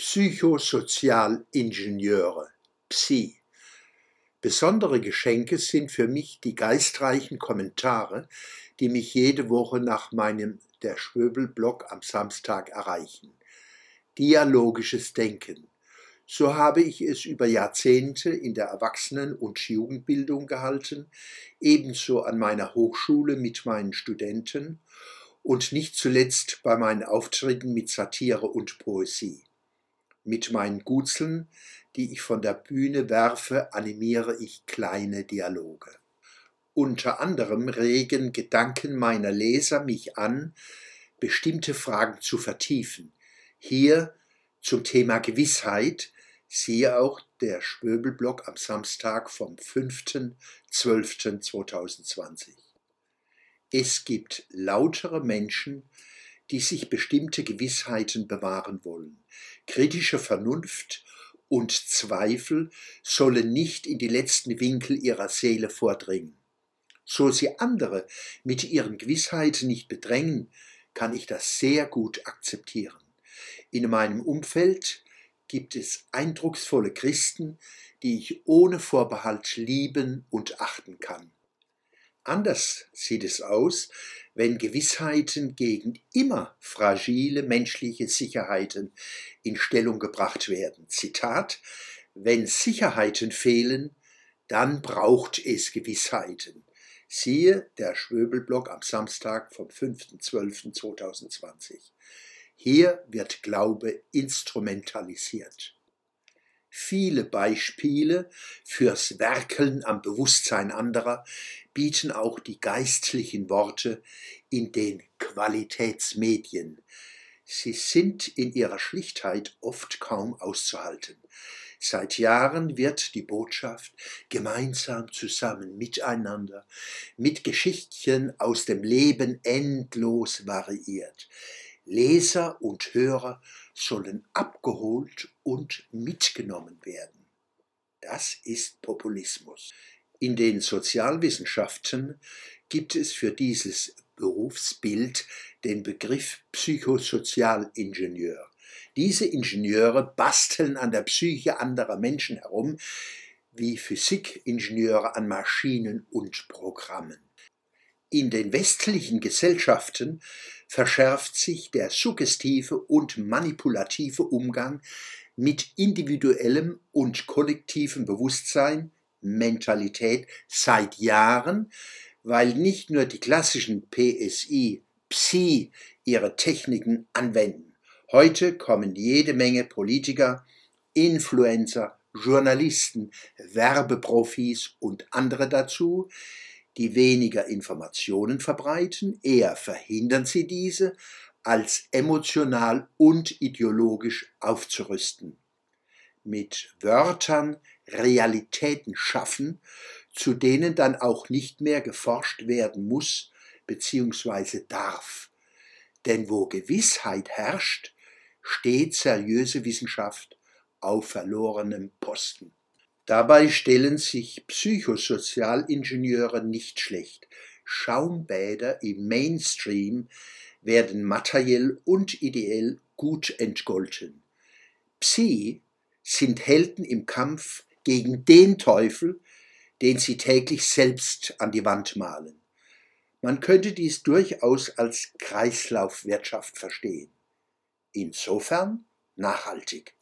Psychosozialingenieure (PSI). Besondere Geschenke sind für mich die geistreichen Kommentare, die mich jede Woche nach meinem Der Schwöbel-Blog am Samstag erreichen. Dialogisches Denken. So habe ich es über Jahrzehnte in der Erwachsenen- und Jugendbildung gehalten, ebenso an meiner Hochschule mit meinen Studenten und nicht zuletzt bei meinen Auftritten mit Satire und Poesie. Mit meinen Gutzeln, die ich von der Bühne werfe, animiere ich kleine Dialoge. Unter anderem regen Gedanken meiner Leser mich an, bestimmte Fragen zu vertiefen. Hier zum Thema Gewissheit, siehe auch der Schwöbelblock am Samstag vom 5.12.2020. Es gibt lautere Menschen, die sich bestimmte Gewissheiten bewahren wollen. Kritische Vernunft und Zweifel sollen nicht in die letzten Winkel ihrer Seele vordringen. So sie andere mit ihren Gewissheiten nicht bedrängen, kann ich das sehr gut akzeptieren. In meinem Umfeld gibt es eindrucksvolle Christen, die ich ohne Vorbehalt lieben und achten kann. Anders sieht es aus, wenn Gewissheiten gegen immer fragile menschliche Sicherheiten in Stellung gebracht werden. Zitat, wenn Sicherheiten fehlen, dann braucht es Gewissheiten. Siehe der Schwöbelblock am Samstag vom 5.12.2020. Hier wird Glaube instrumentalisiert. Viele Beispiele fürs Werkeln am Bewusstsein anderer bieten auch die geistlichen Worte in den Qualitätsmedien. Sie sind in ihrer Schlichtheit oft kaum auszuhalten. Seit Jahren wird die Botschaft gemeinsam zusammen miteinander mit Geschichtchen aus dem Leben endlos variiert. Leser und Hörer sollen abgeholt und mitgenommen werden. Das ist Populismus. In den Sozialwissenschaften gibt es für dieses Berufsbild den Begriff Psychosozialingenieur. Diese Ingenieure basteln an der Psyche anderer Menschen herum, wie Physikingenieure an Maschinen und Programmen. In den westlichen Gesellschaften verschärft sich der suggestive und manipulative Umgang mit individuellem und kollektivem Bewusstsein, Mentalität seit Jahren, weil nicht nur die klassischen PSI, PSI ihre Techniken anwenden. Heute kommen jede Menge Politiker, Influencer, Journalisten, Werbeprofis und andere dazu, die weniger Informationen verbreiten, eher verhindern sie diese, als emotional und ideologisch aufzurüsten. Mit Wörtern Realitäten schaffen, zu denen dann auch nicht mehr geforscht werden muss bzw. darf. Denn wo Gewissheit herrscht, steht seriöse Wissenschaft auf verlorenem Posten. Dabei stellen sich Psychosozialingenieure nicht schlecht. Schaumbäder im Mainstream werden materiell und ideell gut entgolten. Psi sind Helden im Kampf gegen den Teufel, den sie täglich selbst an die Wand malen. Man könnte dies durchaus als Kreislaufwirtschaft verstehen. Insofern nachhaltig.